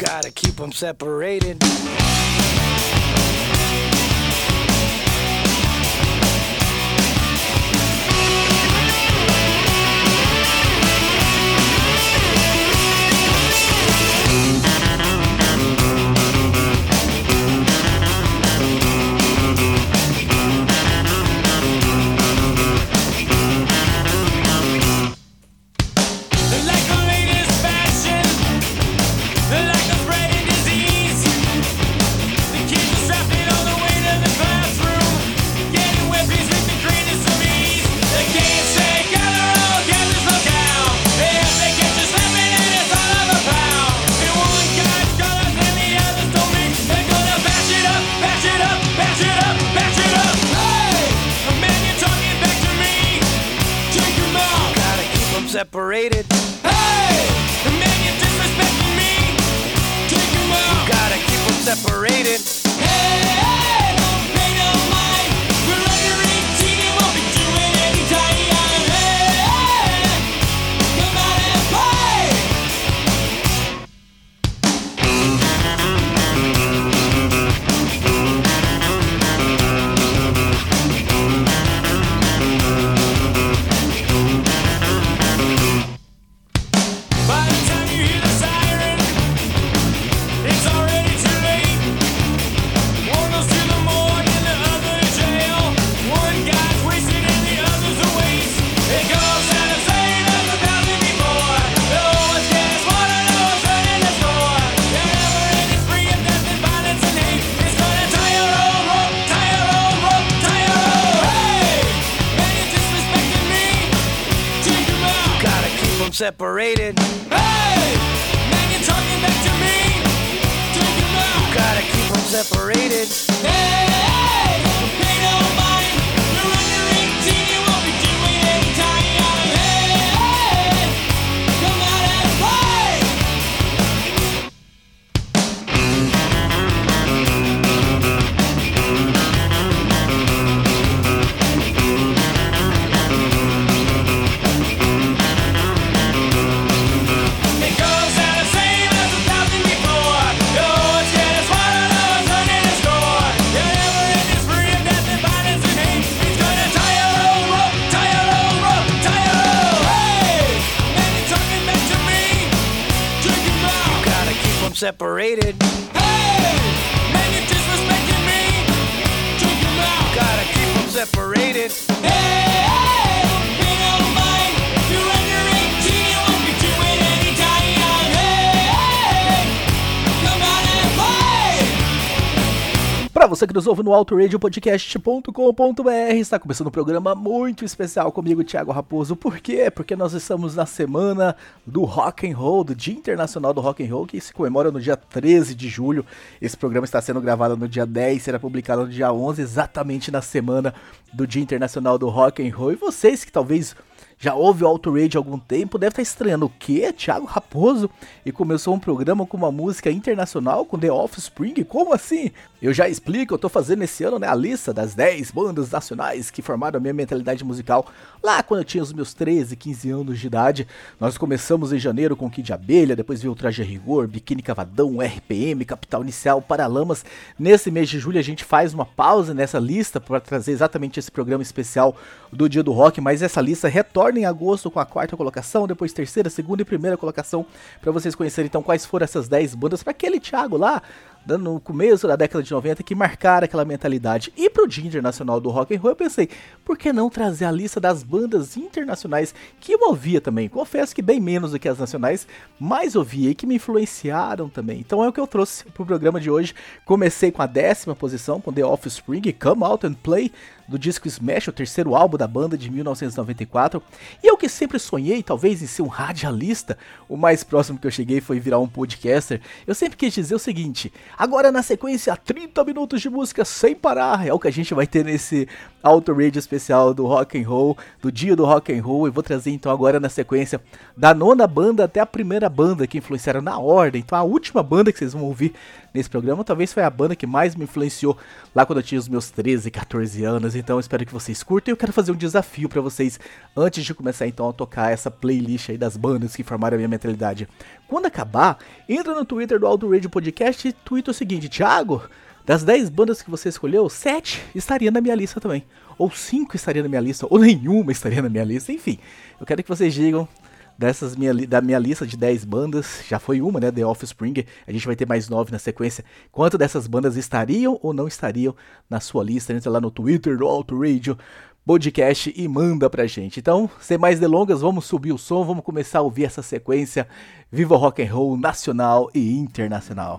Gotta keep them separated. Separated. Hey, man, you're disrespecting me. Take him out. Gotta keep them separated. Você que nos ouve no autoradiopodcast.com.br, está começando um programa muito especial comigo, Thiago Raposo. Por quê? Porque nós estamos na semana do Rock and Roll, do Dia Internacional do Rock and Roll, que se comemora no dia 13 de julho. Esse programa está sendo gravado no dia 10, será publicado no dia 11, exatamente na semana do Dia Internacional do Rock and Roll. E vocês que talvez já ouve o Auto Radio há algum tempo, deve estar estranhando o quê? Thiago Raposo? E começou um programa com uma música internacional com The Offspring? Como assim? Eu já explico, eu tô fazendo esse ano né, a lista das 10 bandas nacionais que formaram a minha mentalidade musical lá quando eu tinha os meus 13, 15 anos de idade. Nós começamos em janeiro com Kid Abelha, depois veio o Traje Rigor, Biquíni Cavadão, RPM, Capital Inicial, Paralamas. Nesse mês de julho a gente faz uma pausa nessa lista para trazer exatamente esse programa especial do Dia do Rock, mas essa lista retorna em agosto com a quarta colocação, depois terceira, segunda e primeira colocação, para vocês conhecerem então quais foram essas 10 bandas para aquele Thiago lá, no começo da década de 90 que marcaram aquela mentalidade. E pro Dia Internacional do Rock and Roll eu pensei, por que não trazer a lista das bandas internacionais que eu ouvia também? Confesso que bem menos do que as nacionais, mas ouvia e que me influenciaram também. Então é o que eu trouxe pro programa de hoje. Comecei com a décima posição com The Offspring, Come Out and Play do disco Smash, o terceiro álbum da banda de 1994. E eu que sempre sonhei, talvez, em ser um radialista, o mais próximo que eu cheguei foi virar um podcaster. Eu sempre quis dizer o seguinte: agora na sequência, 30 minutos de música sem parar. É o que a gente vai ter nesse Auto Radio especial do Rock and Roll, do dia do Rock and Roll, e vou trazer então agora na sequência da nona banda até a primeira banda que influenciaram na ordem. Então a última banda que vocês vão ouvir nesse programa talvez foi a banda que mais me influenciou lá quando eu tinha os meus 13, 14 anos. Então espero que vocês curtam. Eu quero fazer um desafio para vocês antes de começar então a tocar essa playlist aí das bandas que formaram a minha mentalidade. Quando acabar, entra no Twitter do Auto Radio Podcast e twitta o seguinte: Thiago, das 10 bandas que você escolheu, 7 estaria na minha lista também. Ou 5 estaria na minha lista, ou nenhuma estaria na minha lista. Enfim, eu quero que vocês digam dessas minha, da minha lista de 10 bandas, já foi uma, né, The Offspring, a gente vai ter mais 9 na sequência. Quanto dessas bandas estariam ou não estariam na sua lista? Entra lá no Twitter do Auto Radio podcast e manda pra gente. Então, sem mais delongas, vamos subir o som, vamos começar a ouvir essa sequência Viva Rock and Roll nacional e internacional.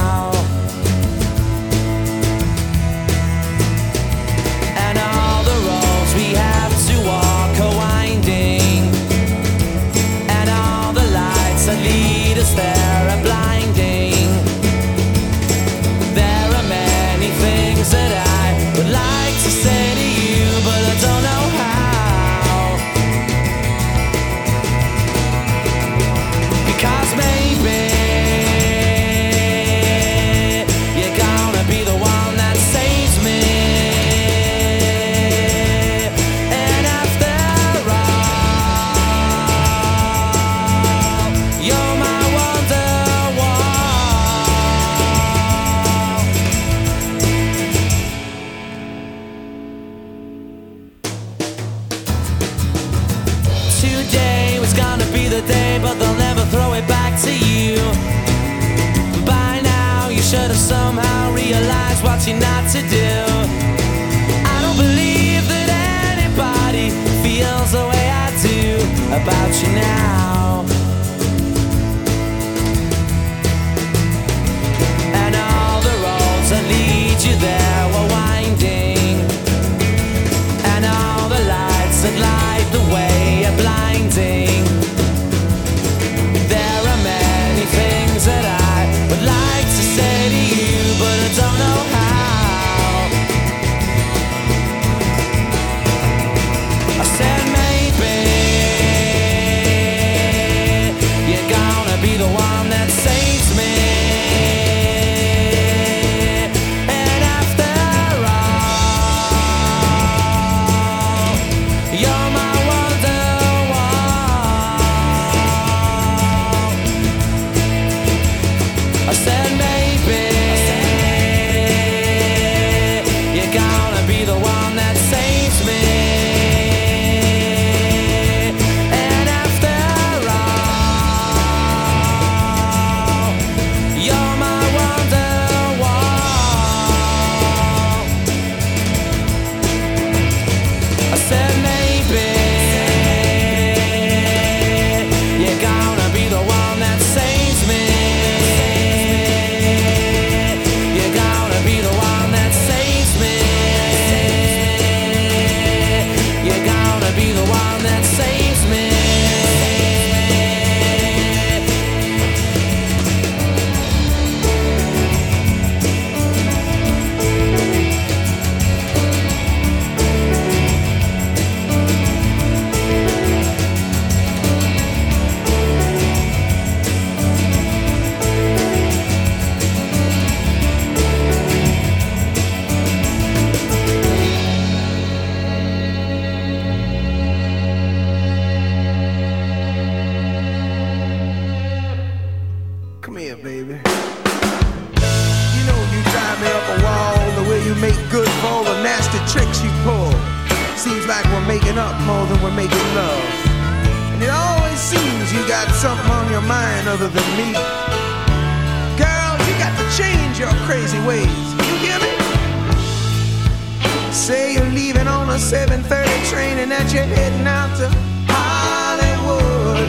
7.30 train and that you're heading out to Hollywood.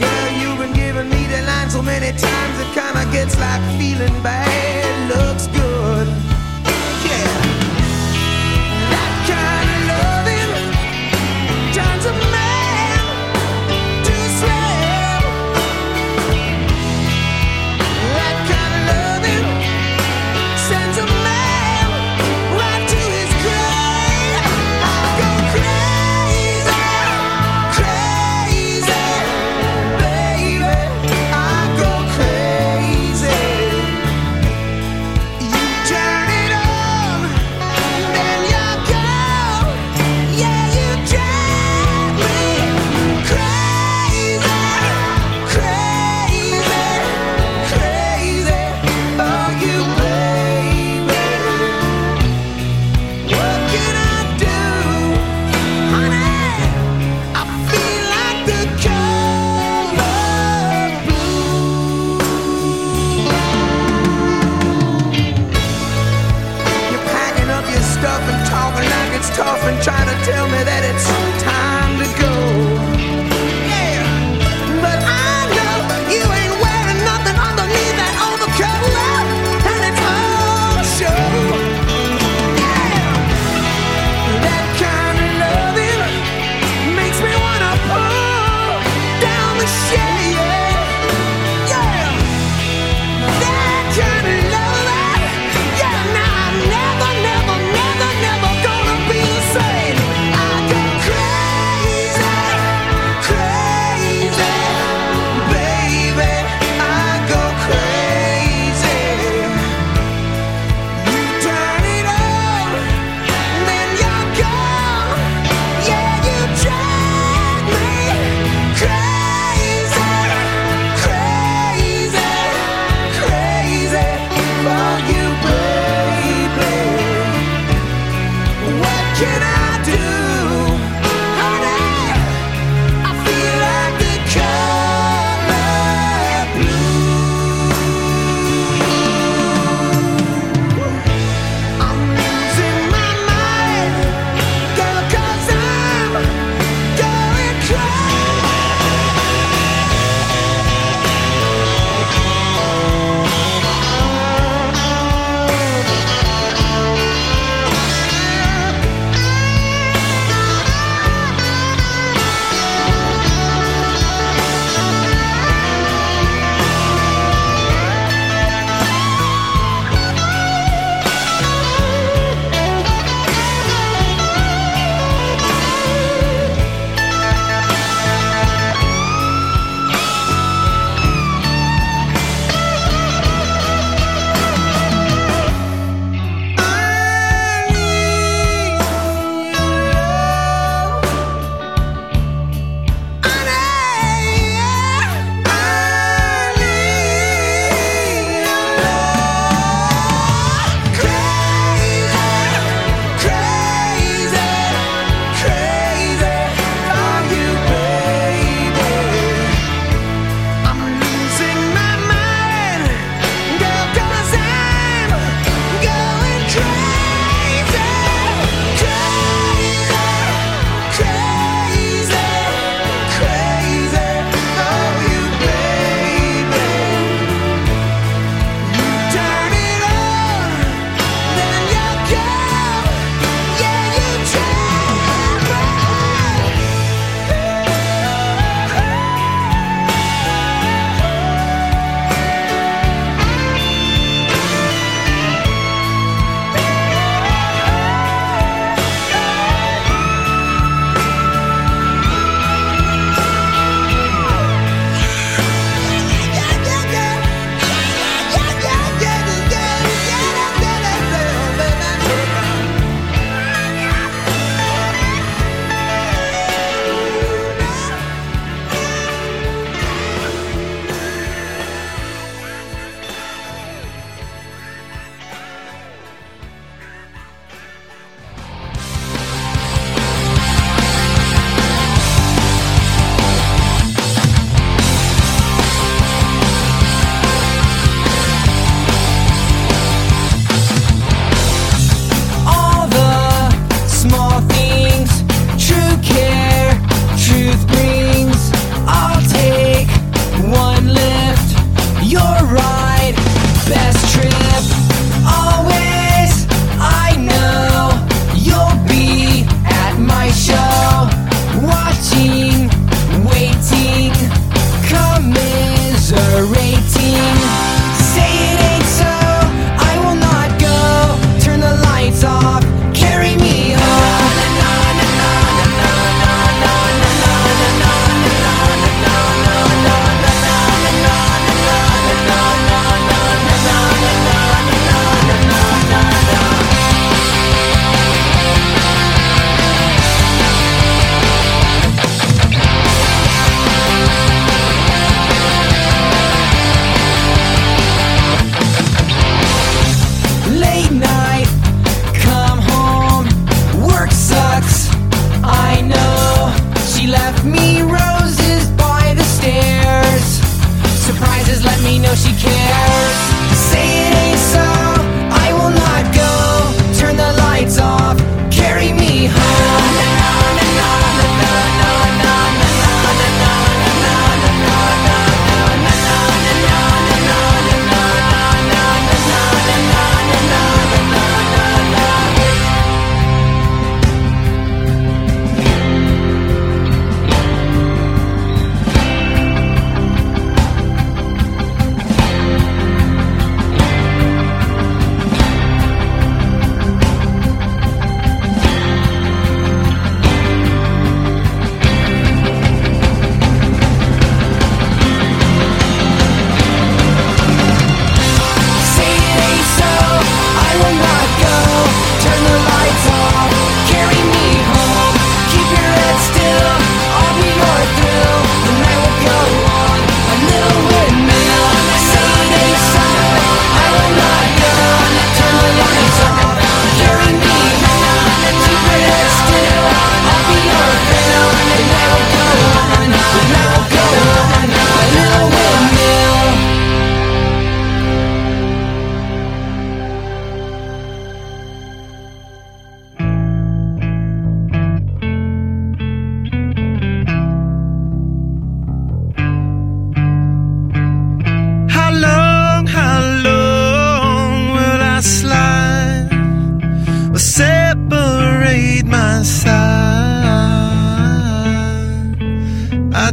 Girl, you've been giving me the line so many times It kinda gets like feeling bad.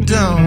Don't,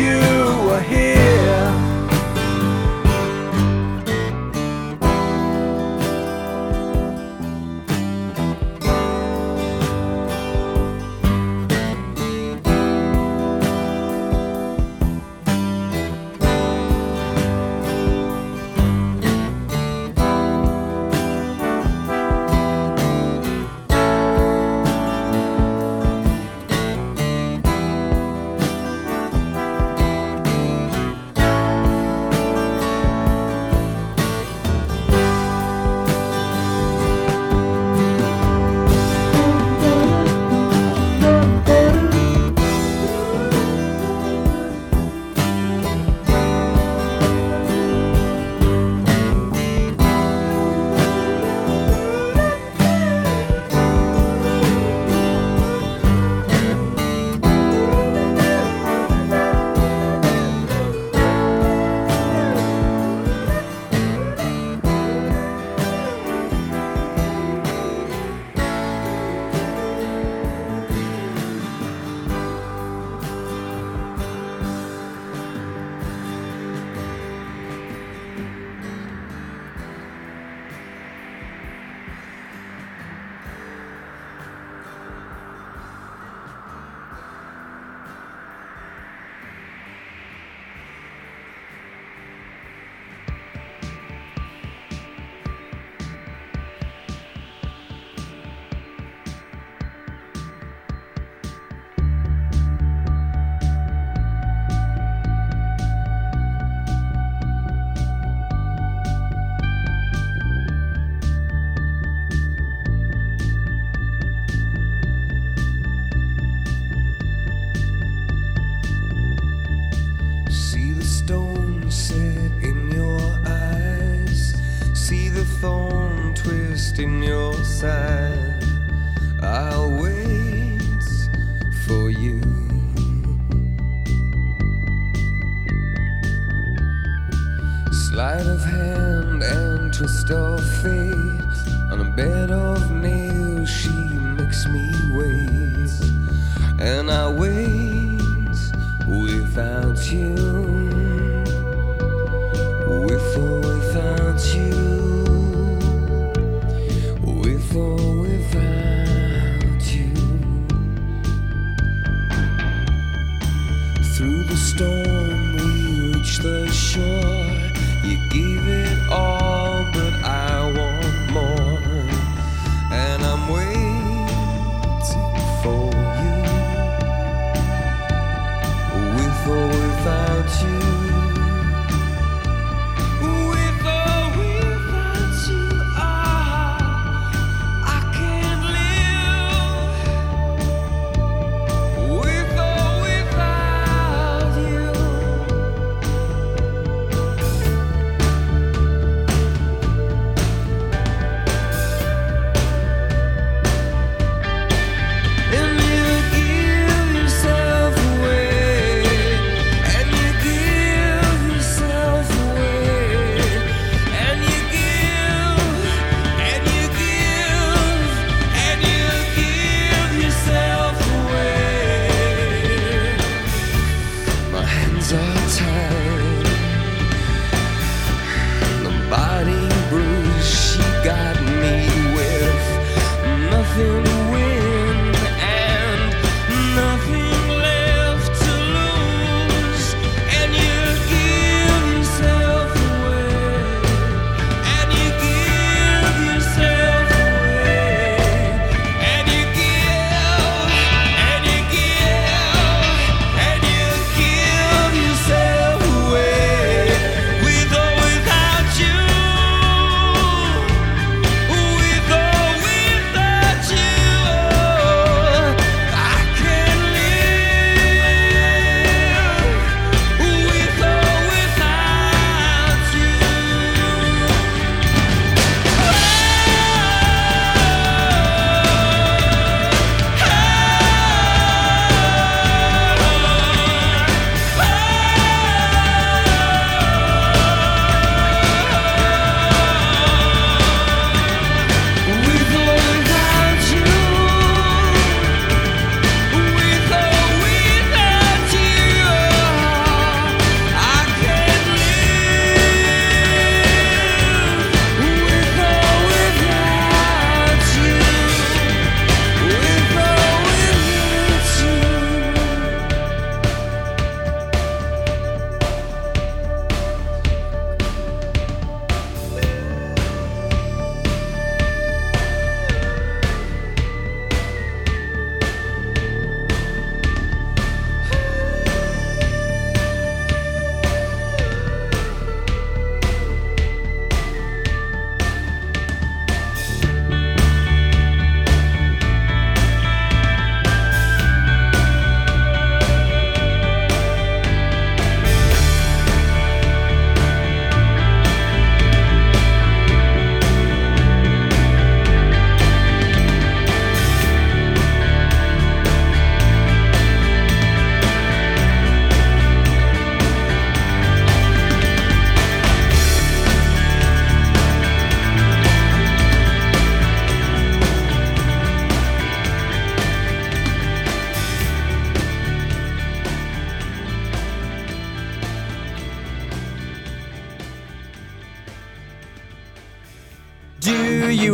you. Storm, we reach the shore. You gave it all,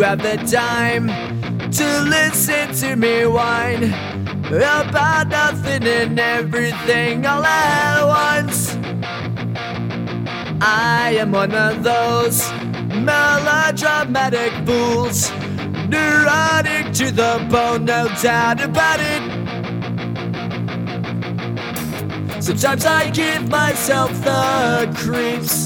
have the time to listen to me whine about nothing and everything all at once? I am one of those melodramatic fools, neurotic to the bone, no doubt about it. Sometimes I give myself the creeps.